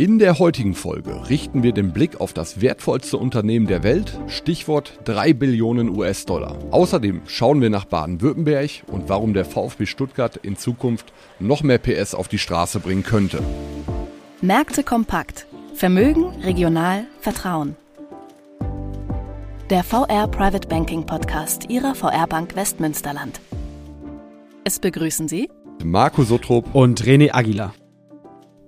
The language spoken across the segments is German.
In der heutigen Folge richten wir den Blick auf das wertvollste Unternehmen der Welt, Stichwort 3 Billionen US-Dollar. Außerdem schauen wir nach Baden-Württemberg und warum der VfB Stuttgart in Zukunft noch mehr PS auf die Straße bringen könnte. Märkte kompakt. Vermögen, regional, Vertrauen. Der VR Private Banking Podcast Ihrer VR Bank Westmünsterland. Es begrüßen Sie Marco Sotrop und René Aguilar.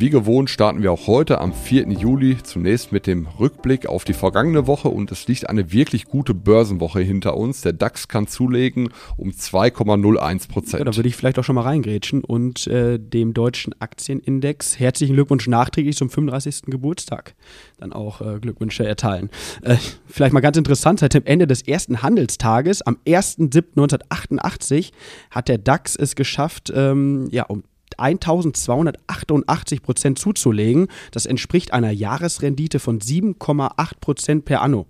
Wie gewohnt starten wir auch heute am 4. Juli zunächst mit dem Rückblick auf die vergangene Woche und es liegt eine wirklich gute Börsenwoche hinter uns. Der DAX kann zulegen um 2,01 Prozent. Ja, da würde ich vielleicht auch schon mal reingrätschen und äh, dem deutschen Aktienindex herzlichen Glückwunsch nachträglich zum 35. Geburtstag dann auch äh, Glückwünsche erteilen. Äh, vielleicht mal ganz interessant, seit dem Ende des ersten Handelstages am 1.7.1988 hat der DAX es geschafft, ähm, ja, um 1288 Prozent zuzulegen. Das entspricht einer Jahresrendite von 7,8 Prozent per anno.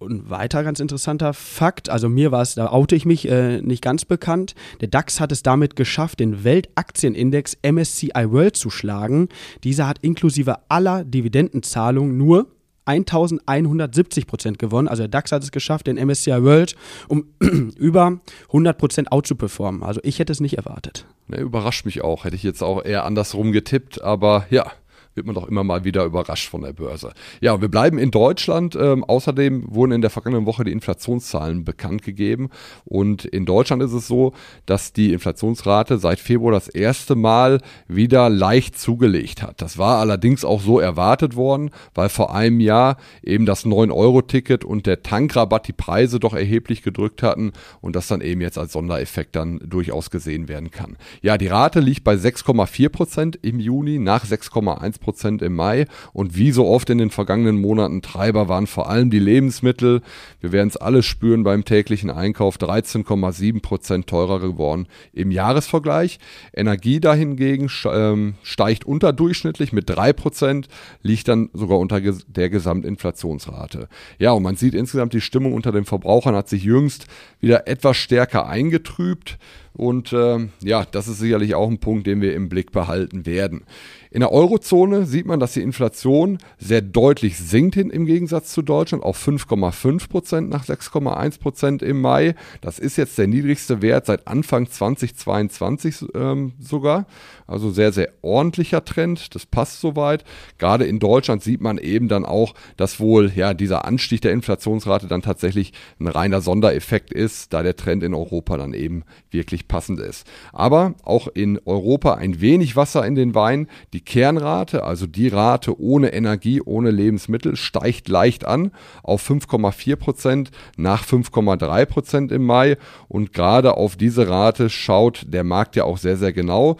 Und weiter ganz interessanter Fakt, also mir war es, da oute ich mich, äh, nicht ganz bekannt. Der DAX hat es damit geschafft, den Weltaktienindex MSCI World zu schlagen. Dieser hat inklusive aller Dividendenzahlungen nur 1170 Prozent gewonnen. Also der DAX hat es geschafft, den MSCI World um über 100 Prozent out zu performen. Also ich hätte es nicht erwartet. Ne, überrascht mich auch. Hätte ich jetzt auch eher andersrum getippt, aber ja, wird man doch immer mal wieder überrascht von der Börse. Ja, wir bleiben in Deutschland. Ähm, außerdem wurden in der vergangenen Woche die Inflationszahlen bekannt gegeben. Und in Deutschland ist es so, dass die Inflationsrate seit Februar das erste Mal wieder leicht zugelegt hat. Das war allerdings auch so erwartet worden, weil vor einem Jahr eben das 9-Euro-Ticket und der Tankrabatt die Preise doch erheblich gedrückt hatten und das dann eben jetzt als Sondereffekt dann durchaus gesehen werden kann. Ja, die Rate liegt bei 6,4 Prozent im Juni nach 6,1 Prozent im Mai. Und wie so oft in den vergangenen Monaten Treiber waren vor allem die Lebensmittel. Wir werden es alle spüren beim täglichen Einkauf. 13,7 Prozent teurer geworden im Jahresvergleich. Energie dahingegen ähm, steigt unterdurchschnittlich mit 3 Prozent, liegt dann sogar unter der Gesamtinflationsrate. Ja, und man sieht insgesamt, die Stimmung unter den Verbrauchern hat sich jüngst wieder etwas stärker eingetrübt. Und äh, ja, das ist sicherlich auch ein Punkt, den wir im Blick behalten werden. In der Eurozone sieht man, dass die Inflation sehr deutlich sinkt hin, im Gegensatz zu Deutschland auf 5,5 Prozent nach 6,1 Prozent im Mai. Das ist jetzt der niedrigste Wert seit Anfang 2022 ähm, sogar. Also sehr, sehr ordentlicher Trend. Das passt soweit. Gerade in Deutschland sieht man eben dann auch, dass wohl ja dieser Anstieg der Inflationsrate dann tatsächlich ein reiner Sondereffekt ist, da der Trend in Europa dann eben wirklich passend ist. Aber auch in Europa ein wenig Wasser in den Wein. Die die Kernrate, also die Rate ohne Energie, ohne Lebensmittel, steigt leicht an auf 5,4 Prozent nach 5,3 Prozent im Mai. Und gerade auf diese Rate schaut der Markt ja auch sehr, sehr genau.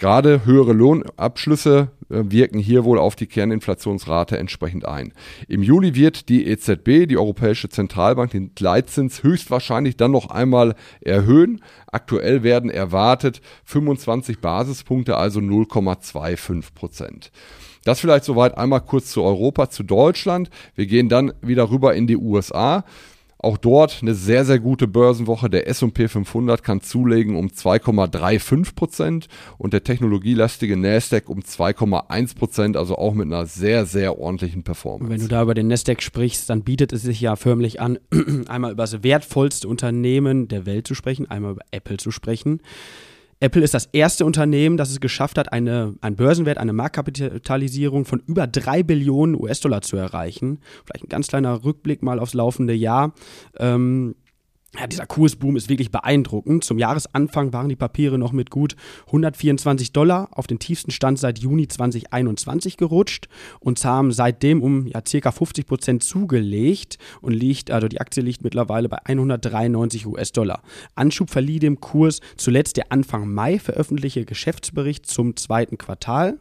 Gerade höhere Lohnabschlüsse äh, wirken hier wohl auf die Kerninflationsrate entsprechend ein. Im Juli wird die EZB, die Europäische Zentralbank, den Leitzins höchstwahrscheinlich dann noch einmal erhöhen. Aktuell werden erwartet 25 Basispunkte, also 0,25 Prozent. Das vielleicht soweit einmal kurz zu Europa, zu Deutschland. Wir gehen dann wieder rüber in die USA. Auch dort eine sehr, sehr gute Börsenwoche. Der S&P 500 kann zulegen um 2,35 Prozent und der technologielastige Nasdaq um 2,1 Prozent, also auch mit einer sehr, sehr ordentlichen Performance. Wenn du da über den Nasdaq sprichst, dann bietet es sich ja förmlich an, einmal über das wertvollste Unternehmen der Welt zu sprechen, einmal über Apple zu sprechen. Apple ist das erste Unternehmen, das es geschafft hat, eine, einen Börsenwert, eine Marktkapitalisierung von über drei Billionen US-Dollar zu erreichen. Vielleicht ein ganz kleiner Rückblick mal aufs laufende Jahr. Ähm, ja, dieser Kursboom ist wirklich beeindruckend. Zum Jahresanfang waren die Papiere noch mit gut 124 Dollar auf den tiefsten Stand seit Juni 2021 gerutscht und haben seitdem um ja, circa 50 Prozent zugelegt und liegt, also die Aktie liegt mittlerweile bei 193 US-Dollar. Anschub verlieh dem Kurs zuletzt der Anfang Mai veröffentlichte Geschäftsbericht zum zweiten Quartal.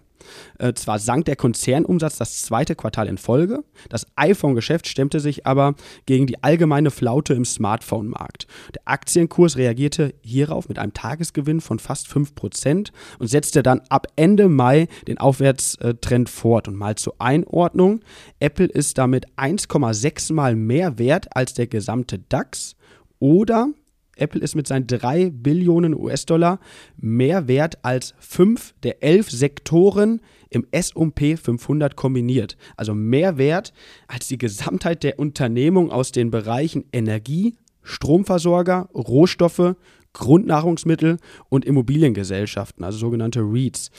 Äh, zwar sank der Konzernumsatz das zweite Quartal in Folge, das iPhone-Geschäft stemmte sich aber gegen die allgemeine Flaute im Smartphone-Markt. Der Aktienkurs reagierte hierauf mit einem Tagesgewinn von fast 5% und setzte dann ab Ende Mai den Aufwärtstrend fort. Und mal zur Einordnung, Apple ist damit 1,6 mal mehr wert als der gesamte DAX oder Apple ist mit seinen 3 Billionen US-Dollar mehr wert als fünf der elf Sektoren im S&P 500 kombiniert. Also mehr wert als die Gesamtheit der Unternehmung aus den Bereichen Energie, Stromversorger, Rohstoffe, Grundnahrungsmittel und Immobiliengesellschaften, also sogenannte REITs.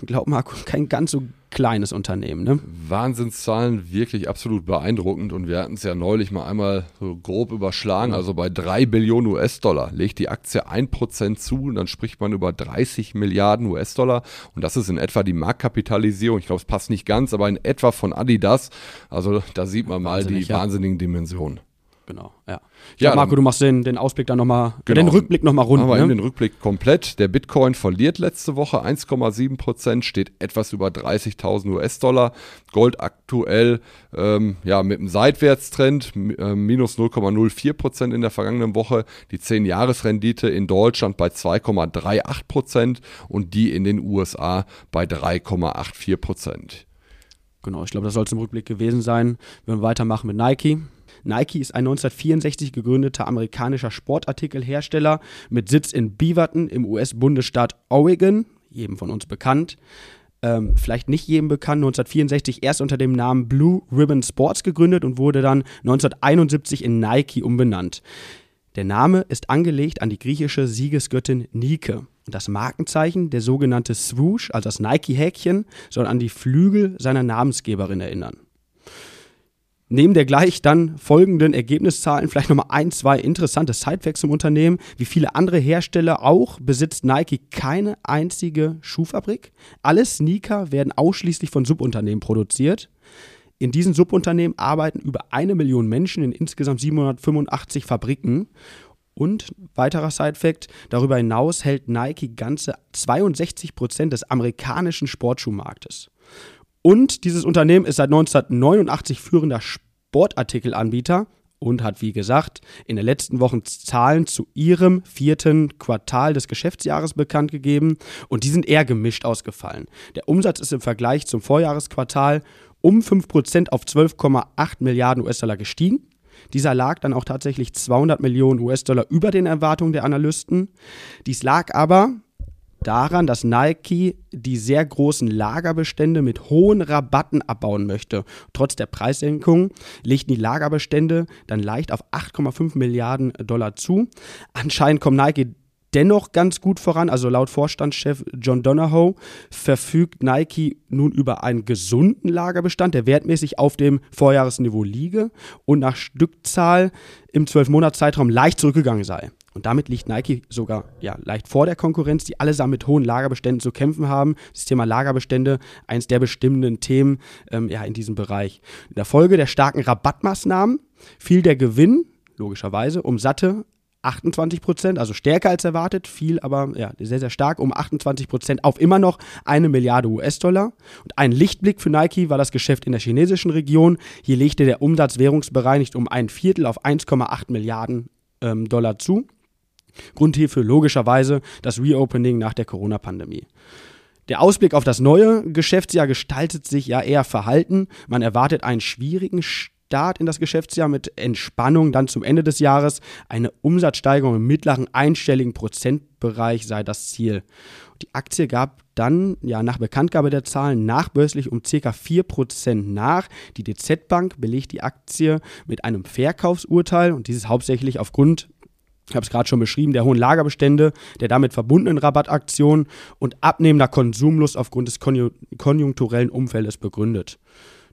Ich glaube, Marco, kein ganz so kleines Unternehmen. Ne? Wahnsinnszahlen, wirklich absolut beeindruckend. Und wir hatten es ja neulich mal einmal so grob überschlagen. Also bei 3 Billionen US-Dollar legt die Aktie 1% zu und dann spricht man über 30 Milliarden US-Dollar. Und das ist in etwa die Marktkapitalisierung. Ich glaube, es passt nicht ganz, aber in etwa von Adidas. Also da sieht man mal die ja. wahnsinnigen Dimensionen. Genau, ja. Ja, Marco, du machst den, den Ausblick dann nochmal, genau. den Rückblick nochmal rund. Aber ne? den Rückblick komplett. Der Bitcoin verliert letzte Woche 1,7 Prozent, steht etwas über 30.000 US-Dollar. Gold aktuell ähm, ja, mit einem Seitwärtstrend, äh, minus 0,04 Prozent in der vergangenen Woche. Die 10-Jahres-Rendite in Deutschland bei 2,38 Prozent und die in den USA bei 3,84 Prozent. Genau, ich glaube, das soll es im Rückblick gewesen sein. Wir weitermachen mit Nike. Nike ist ein 1964 gegründeter amerikanischer Sportartikelhersteller mit Sitz in Beaverton im US-Bundesstaat Oregon, jedem von uns bekannt. Ähm, vielleicht nicht jedem bekannt, 1964 erst unter dem Namen Blue Ribbon Sports gegründet und wurde dann 1971 in Nike umbenannt. Der Name ist angelegt an die griechische Siegesgöttin Nike. Das Markenzeichen, der sogenannte Swoosh, also das Nike-Häkchen, soll an die Flügel seiner Namensgeberin erinnern. Neben der gleich dann folgenden Ergebniszahlen vielleicht nochmal ein, zwei interessante Sidefacts im Unternehmen. Wie viele andere Hersteller auch besitzt Nike keine einzige Schuhfabrik. Alle Sneaker werden ausschließlich von Subunternehmen produziert. In diesen Subunternehmen arbeiten über eine Million Menschen in insgesamt 785 Fabriken. Und weiterer Sidefact, darüber hinaus hält Nike ganze 62 Prozent des amerikanischen Sportschuhmarktes. Und dieses Unternehmen ist seit 1989 führender Sportartikelanbieter und hat, wie gesagt, in den letzten Wochen Zahlen zu ihrem vierten Quartal des Geschäftsjahres bekannt gegeben und die sind eher gemischt ausgefallen. Der Umsatz ist im Vergleich zum Vorjahresquartal um 5% auf 12,8 Milliarden US-Dollar gestiegen. Dieser lag dann auch tatsächlich 200 Millionen US-Dollar über den Erwartungen der Analysten. Dies lag aber daran, dass Nike die sehr großen Lagerbestände mit hohen Rabatten abbauen möchte. Trotz der Preissenkung legten die Lagerbestände dann leicht auf 8,5 Milliarden Dollar zu. Anscheinend kommt Nike dennoch ganz gut voran. Also laut Vorstandschef John Donahoe verfügt Nike nun über einen gesunden Lagerbestand, der wertmäßig auf dem Vorjahresniveau liege und nach Stückzahl im 12-Monats-Zeitraum leicht zurückgegangen sei. Und damit liegt Nike sogar ja, leicht vor der Konkurrenz, die allesamt mit hohen Lagerbeständen zu kämpfen haben. Das Thema Lagerbestände, eines der bestimmenden Themen ähm, ja, in diesem Bereich. In der Folge der starken Rabattmaßnahmen fiel der Gewinn, logischerweise, um satte 28 Prozent, also stärker als erwartet, fiel aber ja, sehr, sehr stark um 28 Prozent auf immer noch eine Milliarde US-Dollar. Und ein Lichtblick für Nike war das Geschäft in der chinesischen Region. Hier legte der Umsatz währungsbereinigt um ein Viertel auf 1,8 Milliarden ähm, Dollar zu. Grund hierfür logischerweise das Reopening nach der Corona-Pandemie. Der Ausblick auf das neue Geschäftsjahr gestaltet sich ja eher verhalten. Man erwartet einen schwierigen Start in das Geschäftsjahr mit Entspannung dann zum Ende des Jahres. Eine Umsatzsteigerung im mittleren einstelligen Prozentbereich sei das Ziel. Die Aktie gab dann ja nach Bekanntgabe der Zahlen nachbörslich um ca. 4% nach. Die DZ Bank belegt die Aktie mit einem Verkaufsurteil und dieses hauptsächlich aufgrund ich habe es gerade schon beschrieben, der hohen Lagerbestände, der damit verbundenen Rabattaktionen und abnehmender Konsumlust aufgrund des konjunkturellen Umfeldes begründet.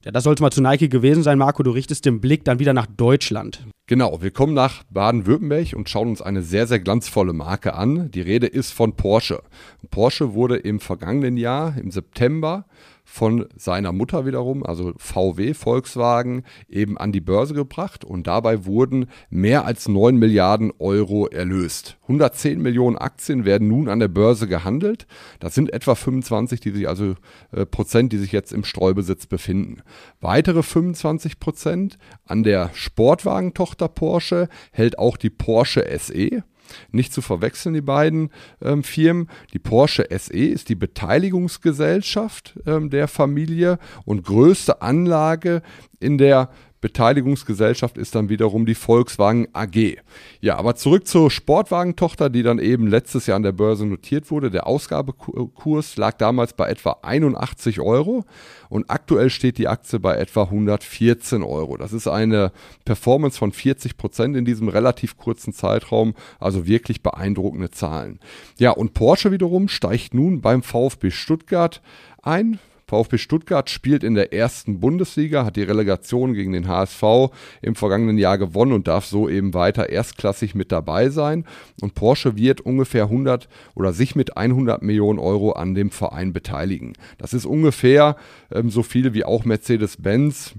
Ja, das sollte mal zu Nike gewesen sein, Marco. Du richtest den Blick dann wieder nach Deutschland. Genau, wir kommen nach Baden-Württemberg und schauen uns eine sehr, sehr glanzvolle Marke an. Die Rede ist von Porsche. Porsche wurde im vergangenen Jahr, im September, von seiner Mutter wiederum, also VW Volkswagen, eben an die Börse gebracht und dabei wurden mehr als 9 Milliarden Euro erlöst. 110 Millionen Aktien werden nun an der Börse gehandelt. Das sind etwa 25 die sich also, äh, Prozent, die sich jetzt im Streubesitz befinden. Weitere 25 Prozent an der Sportwagentochter Porsche hält auch die Porsche SE. Nicht zu verwechseln, die beiden ähm, Firmen. Die Porsche SE ist die Beteiligungsgesellschaft ähm, der Familie und größte Anlage in der Beteiligungsgesellschaft ist dann wiederum die Volkswagen AG. Ja, aber zurück zur Sportwagentochter, die dann eben letztes Jahr an der Börse notiert wurde. Der Ausgabekurs lag damals bei etwa 81 Euro und aktuell steht die Aktie bei etwa 114 Euro. Das ist eine Performance von 40 Prozent in diesem relativ kurzen Zeitraum, also wirklich beeindruckende Zahlen. Ja, und Porsche wiederum steigt nun beim VfB Stuttgart ein. VfB Stuttgart spielt in der ersten Bundesliga, hat die Relegation gegen den HSV im vergangenen Jahr gewonnen und darf so eben weiter erstklassig mit dabei sein. Und Porsche wird ungefähr 100 oder sich mit 100 Millionen Euro an dem Verein beteiligen. Das ist ungefähr ähm, so viel wie auch Mercedes-Benz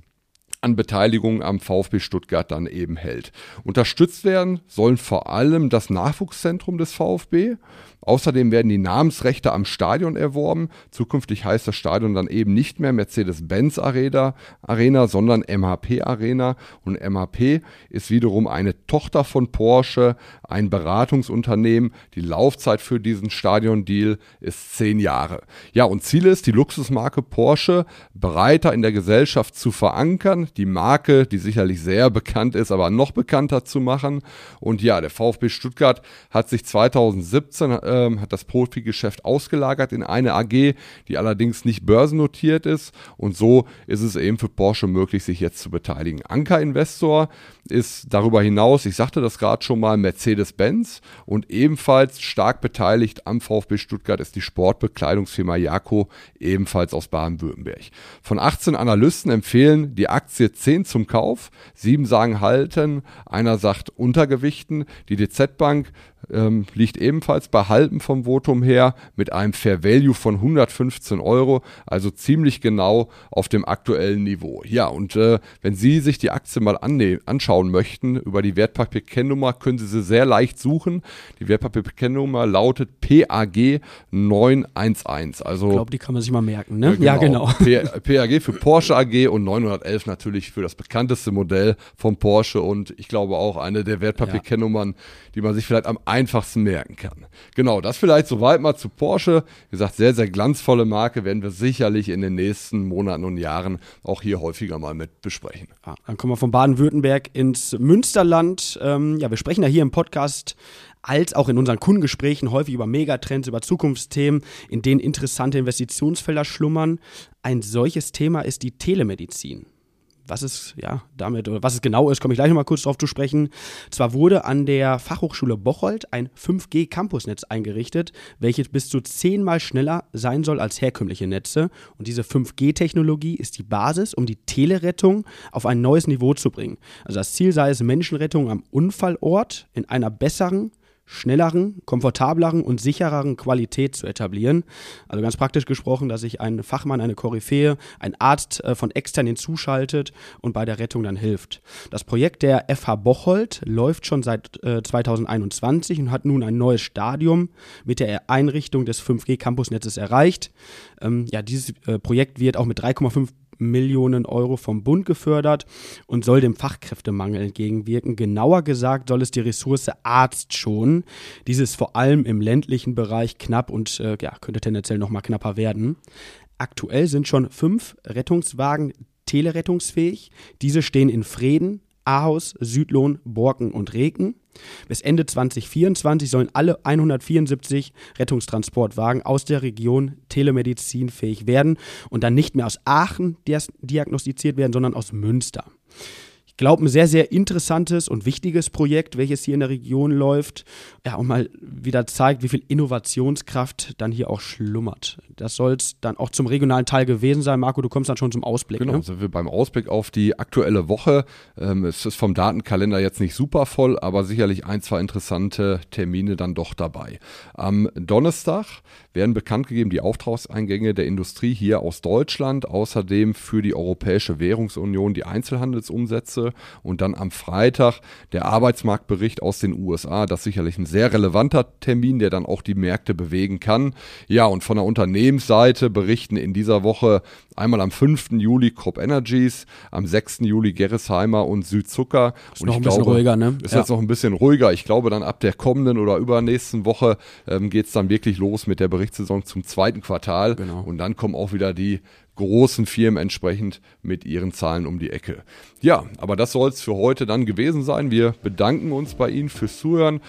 an Beteiligung am VfB Stuttgart dann eben hält. Unterstützt werden sollen vor allem das Nachwuchszentrum des VfB, Außerdem werden die Namensrechte am Stadion erworben. Zukünftig heißt das Stadion dann eben nicht mehr Mercedes-Benz Arena, Arena, sondern MHP Arena. Und MHP ist wiederum eine Tochter von Porsche, ein Beratungsunternehmen. Die Laufzeit für diesen Stadiondeal ist zehn Jahre. Ja, und Ziel ist, die Luxusmarke Porsche breiter in der Gesellschaft zu verankern, die Marke, die sicherlich sehr bekannt ist, aber noch bekannter zu machen. Und ja, der VfB Stuttgart hat sich 2017 äh, ähm, hat das Profigeschäft ausgelagert in eine AG, die allerdings nicht börsennotiert ist. Und so ist es eben für Porsche möglich, sich jetzt zu beteiligen. Anker Investor ist darüber hinaus, ich sagte das gerade schon mal, Mercedes-Benz und ebenfalls stark beteiligt am VfB Stuttgart ist die Sportbekleidungsfirma Jako, ebenfalls aus Baden-Württemberg. Von 18 Analysten empfehlen die Aktie 10 zum Kauf, sieben sagen halten, einer sagt untergewichten. Die DZ Bank ähm, liegt ebenfalls bei halben vom Votum her mit einem Fair Value von 115 Euro, also ziemlich genau auf dem aktuellen Niveau. Ja, und äh, wenn Sie sich die Aktie mal anschauen möchten über die Wertpapierkennnummer, können Sie sie sehr leicht suchen. Die Wertpapierkennnummer lautet PAG 911. Also, ich glaube, die kann man sich mal merken, ne? Ja, genau. Ja, genau. PAG für Porsche AG und 911 natürlich für das bekannteste Modell von Porsche und ich glaube auch eine der Wertpapierkennnummern, ja. die man sich vielleicht am einfachsten merken kann. Genau, das vielleicht soweit mal zu Porsche. Wie gesagt, sehr, sehr glanzvolle Marke werden wir sicherlich in den nächsten Monaten und Jahren auch hier häufiger mal mit besprechen. Ja, dann kommen wir von Baden-Württemberg ins Münsterland. Ähm, ja, wir sprechen ja hier im Podcast als auch in unseren Kundengesprächen häufig über Megatrends, über Zukunftsthemen, in denen interessante Investitionsfelder schlummern. Ein solches Thema ist die Telemedizin was es ja damit oder was es genau ist, komme ich gleich nochmal kurz drauf zu sprechen. Zwar wurde an der Fachhochschule Bocholt ein 5G-Campusnetz eingerichtet, welches bis zu zehnmal schneller sein soll als herkömmliche Netze. Und diese 5G-Technologie ist die Basis, um die Telerettung auf ein neues Niveau zu bringen. Also das Ziel sei es, Menschenrettung am Unfallort in einer besseren schnelleren, komfortableren und sichereren Qualität zu etablieren. Also ganz praktisch gesprochen, dass sich ein Fachmann, eine Koryphäe, ein Arzt äh, von extern hinzuschaltet und bei der Rettung dann hilft. Das Projekt der FH Bocholt läuft schon seit äh, 2021 und hat nun ein neues Stadium mit der Einrichtung des 5G-Campusnetzes erreicht. Ähm, ja, dieses äh, Projekt wird auch mit 3,5 Millionen Euro vom Bund gefördert und soll dem Fachkräftemangel entgegenwirken. Genauer gesagt soll es die Ressource Arzt schonen. Dieses vor allem im ländlichen Bereich knapp und äh, ja, könnte tendenziell noch mal knapper werden. Aktuell sind schon fünf Rettungswagen telerettungsfähig. Diese stehen in Freden, Ahaus, Südlohn, Borken und Reken. Bis Ende 2024 sollen alle 174 Rettungstransportwagen aus der Region telemedizinfähig werden und dann nicht mehr aus Aachen diagnostiziert werden, sondern aus Münster. Ich glaube, ein sehr, sehr interessantes und wichtiges Projekt, welches hier in der Region läuft. Ja, und mal wieder zeigt, wie viel Innovationskraft dann hier auch schlummert. Das soll es dann auch zum regionalen Teil gewesen sein. Marco, du kommst dann schon zum Ausblick. Genau, ne? sind wir beim Ausblick auf die aktuelle Woche. Ähm, es ist vom Datenkalender jetzt nicht super voll, aber sicherlich ein, zwei interessante Termine dann doch dabei. Am Donnerstag werden bekannt gegeben die Auftragseingänge der Industrie hier aus Deutschland, außerdem für die Europäische Währungsunion die Einzelhandelsumsätze und dann am Freitag der Arbeitsmarktbericht aus den USA. Das ist sicherlich ein sehr relevanter Termin, der dann auch die Märkte bewegen kann. Ja, und von der Unternehmensseite berichten in dieser Woche einmal am 5. Juli Crop Energies, am 6. Juli Gerresheimer und Südzucker. Ist und noch ein bisschen glaube, ruhiger, ne? Ist Ja. jetzt noch ein bisschen ruhiger. Ich glaube, dann ab der kommenden oder übernächsten Woche ähm, geht es dann wirklich los mit der Berichtssaison zum zweiten Quartal. Genau. Und dann kommen auch wieder die großen Firmen entsprechend mit ihren Zahlen um die Ecke. Ja, aber das soll es für heute dann gewesen sein. Wir bedanken uns bei Ihnen fürs Zuhören.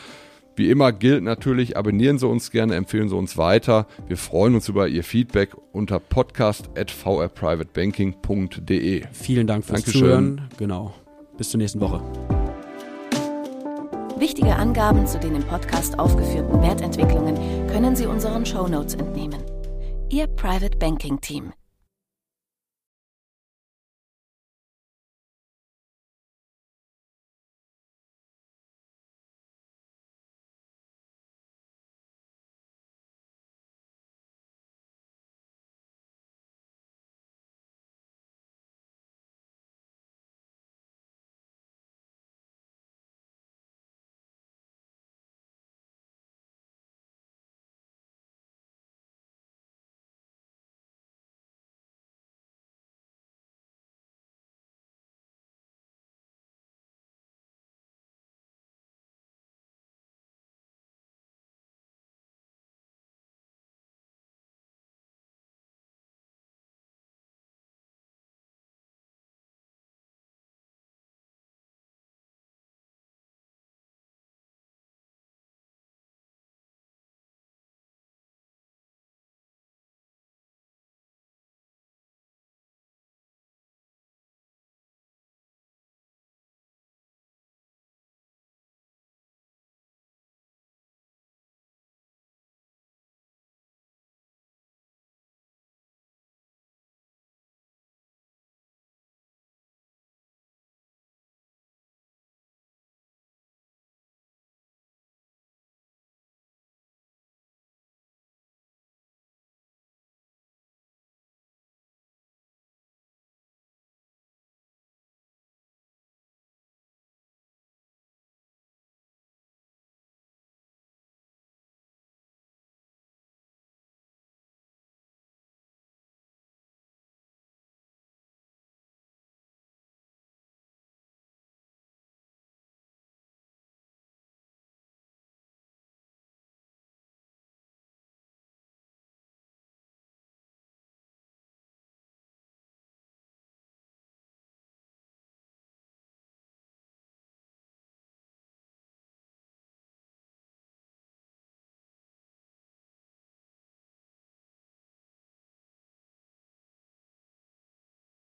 Wie immer gilt natürlich, abonnieren Sie uns gerne, empfehlen Sie uns weiter. Wir freuen uns über Ihr Feedback unter podcast.vrprivatebanking.de. Vielen Dank fürs Dankeschön. Zuhören. Genau. Bis zur nächsten Woche. Wichtige Angaben zu den im Podcast aufgeführten Wertentwicklungen können Sie unseren Shownotes entnehmen. Ihr Private Banking Team.